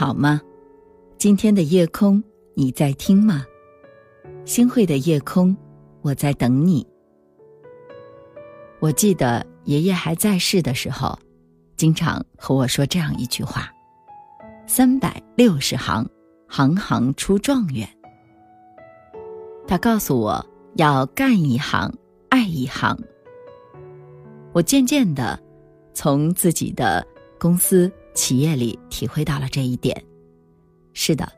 好吗？今天的夜空，你在听吗？星慧的夜空，我在等你。我记得爷爷还在世的时候，经常和我说这样一句话：“三百六十行，行行出状元。”他告诉我要干一行，爱一行。我渐渐的从自己的公司、企业里体会到了这一点。是的，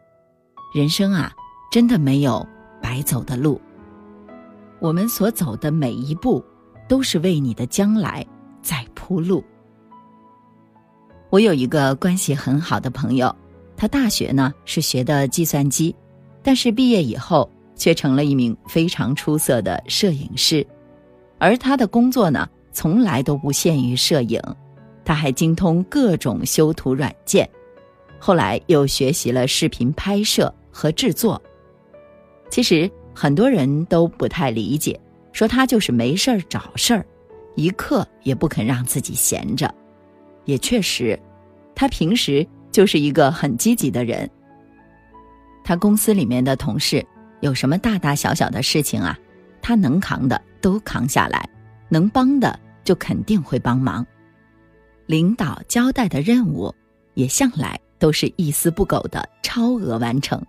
人生啊，真的没有白走的路。我们所走的每一步，都是为你的将来在铺路。我有一个关系很好的朋友，他大学呢是学的计算机，但是毕业以后却成了一名非常出色的摄影师，而他的工作呢，从来都不限于摄影，他还精通各种修图软件。后来又学习了视频拍摄和制作。其实很多人都不太理解，说他就是没事儿找事儿，一刻也不肯让自己闲着。也确实，他平时就是一个很积极的人。他公司里面的同事有什么大大小小的事情啊，他能扛的都扛下来，能帮的就肯定会帮忙。领导交代的任务，也向来。都是一丝不苟的超额完成。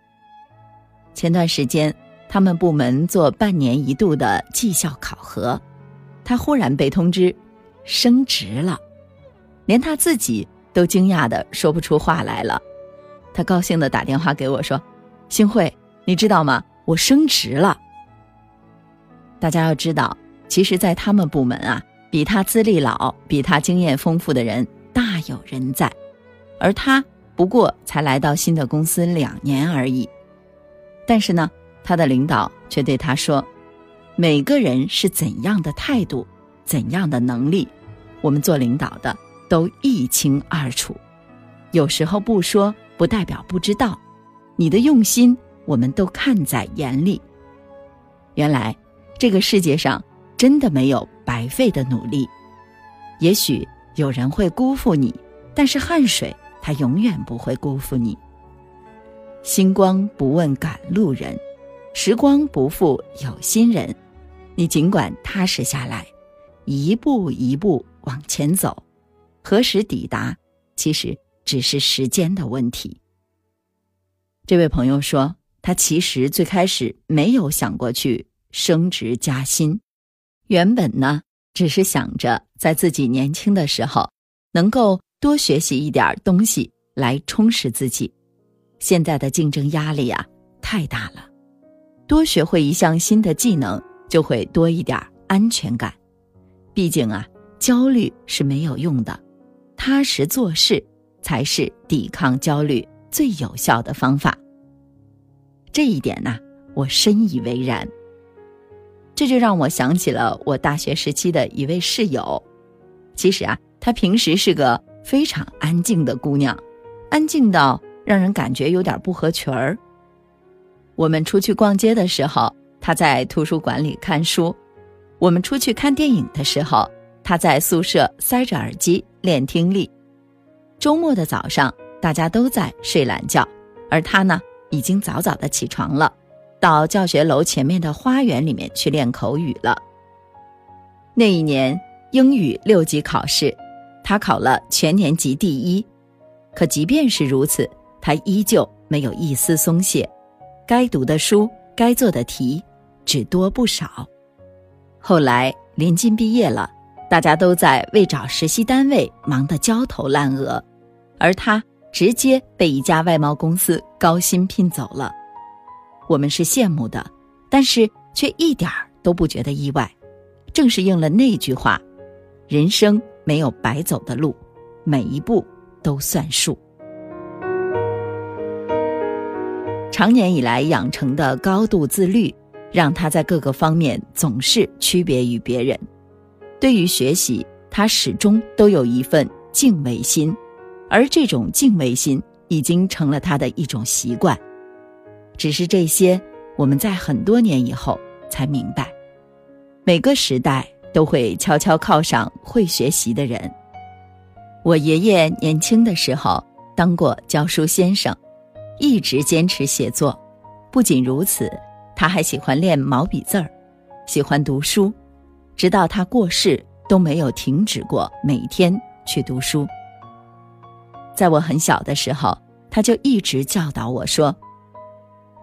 前段时间，他们部门做半年一度的绩效考核，他忽然被通知升职了，连他自己都惊讶的说不出话来了。他高兴的打电话给我说：“星慧，你知道吗？我升职了。”大家要知道，其实，在他们部门啊，比他资历老、比他经验丰富的人大有人在，而他。不过才来到新的公司两年而已，但是呢，他的领导却对他说：“每个人是怎样的态度，怎样的能力，我们做领导的都一清二楚。有时候不说，不代表不知道。你的用心，我们都看在眼里。原来，这个世界上真的没有白费的努力。也许有人会辜负你，但是汗水。”他永远不会辜负你。星光不问赶路人，时光不负有心人。你尽管踏实下来，一步一步往前走，何时抵达，其实只是时间的问题。这位朋友说，他其实最开始没有想过去升职加薪，原本呢，只是想着在自己年轻的时候能够。多学习一点东西来充实自己，现在的竞争压力啊太大了，多学会一项新的技能就会多一点安全感。毕竟啊，焦虑是没有用的，踏实做事才是抵抗焦虑最有效的方法。这一点呢，我深以为然。这就让我想起了我大学时期的一位室友，其实啊，她平时是个。非常安静的姑娘，安静到让人感觉有点不合群儿。我们出去逛街的时候，她在图书馆里看书；我们出去看电影的时候，她在宿舍塞着耳机练听力。周末的早上，大家都在睡懒觉，而她呢，已经早早的起床了，到教学楼前面的花园里面去练口语了。那一年英语六级考试。他考了全年级第一，可即便是如此，他依旧没有一丝松懈。该读的书、该做的题，只多不少。后来临近毕业了，大家都在为找实习单位忙得焦头烂额，而他直接被一家外贸公司高薪聘走了。我们是羡慕的，但是却一点儿都不觉得意外。正是应了那句话：人生。没有白走的路，每一步都算数。长年以来养成的高度自律，让他在各个方面总是区别于别人。对于学习，他始终都有一份敬畏心，而这种敬畏心已经成了他的一种习惯。只是这些，我们在很多年以后才明白，每个时代。都会悄悄靠上会学习的人。我爷爷年轻的时候当过教书先生，一直坚持写作。不仅如此，他还喜欢练毛笔字儿，喜欢读书，直到他过世都没有停止过每天去读书。在我很小的时候，他就一直教导我说：“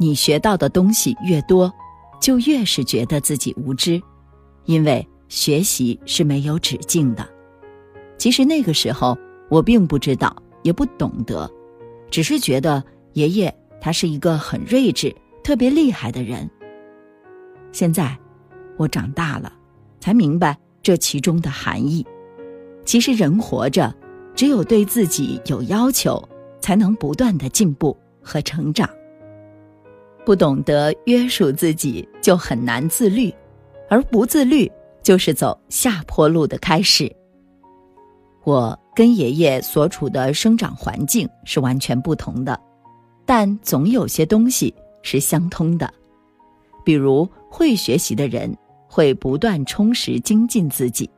你学到的东西越多，就越是觉得自己无知，因为学习是没有止境的。”其实那个时候我并不知道，也不懂得，只是觉得爷爷他是一个很睿智、特别厉害的人。现在我长大了，才明白这其中的含义。其实人活着。只有对自己有要求，才能不断的进步和成长。不懂得约束自己，就很难自律，而不自律，就是走下坡路的开始。我跟爷爷所处的生长环境是完全不同的，但总有些东西是相通的，比如会学习的人会不断充实精进自己，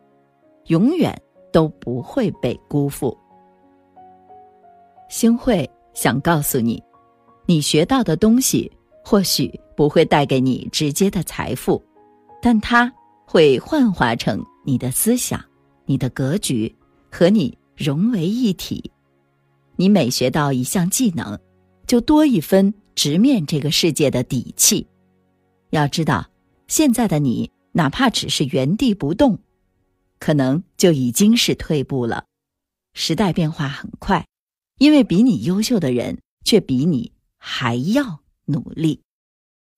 永远。都不会被辜负。星慧想告诉你，你学到的东西或许不会带给你直接的财富，但它会幻化成你的思想、你的格局，和你融为一体。你每学到一项技能，就多一分直面这个世界的底气。要知道，现在的你哪怕只是原地不动。可能就已经是退步了。时代变化很快，因为比你优秀的人却比你还要努力，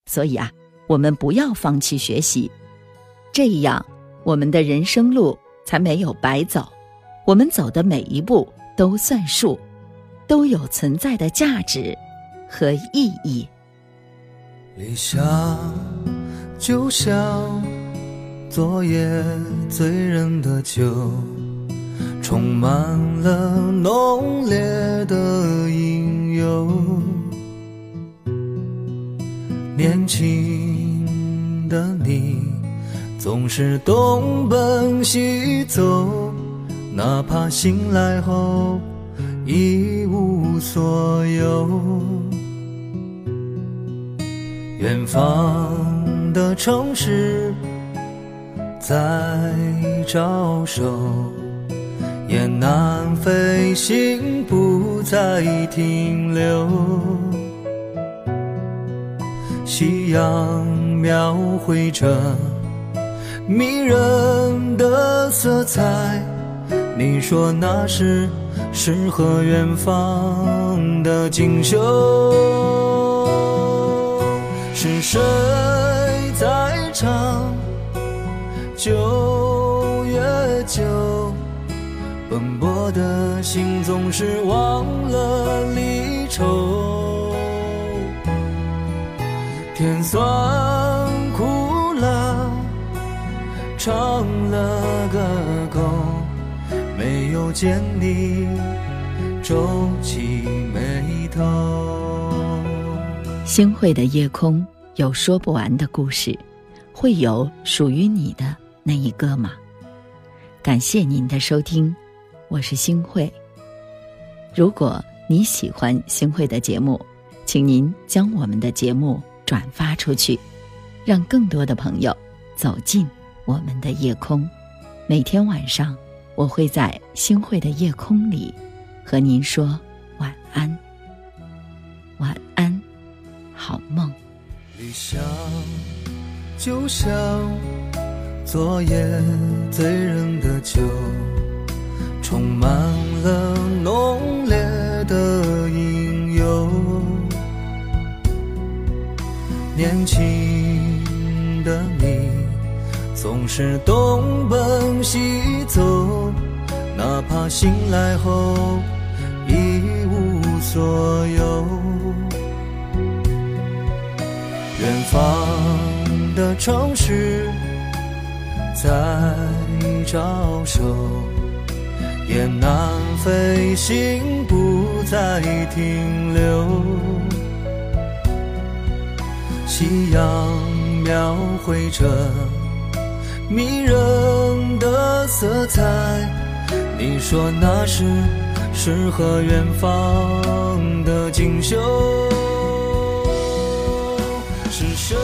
所以啊，我们不要放弃学习，这样我们的人生路才没有白走。我们走的每一步都算数，都有存在的价值和意义。理想就像。昨夜醉人的酒，充满了浓烈的引诱。年轻的你总是东奔西走，哪怕醒来后一无所有。远方的城市。在招手，雁南飞行，不再停留。夕阳描绘着迷人的色彩，你说那是诗和远方的锦绣，是谁在唱？九月九，奔波的心总是忘了离愁。甜酸苦辣，唱了个够，没有见你皱起眉头。星汇的夜空有说不完的故事，会有属于你的。那一个吗？感谢您的收听，我是星会。如果你喜欢星会的节目，请您将我们的节目转发出去，让更多的朋友走进我们的夜空。每天晚上，我会在星慧的夜空里和您说晚安，晚安，好梦。理想就像。昨夜醉人的酒，充满了浓烈的年轻的你总是东奔西走，哪怕醒来后一无所有。远方的城市。在招手，雁南飞行，不再停留。夕阳描绘着迷人的色彩，你说那是诗和远方的锦绣。是谁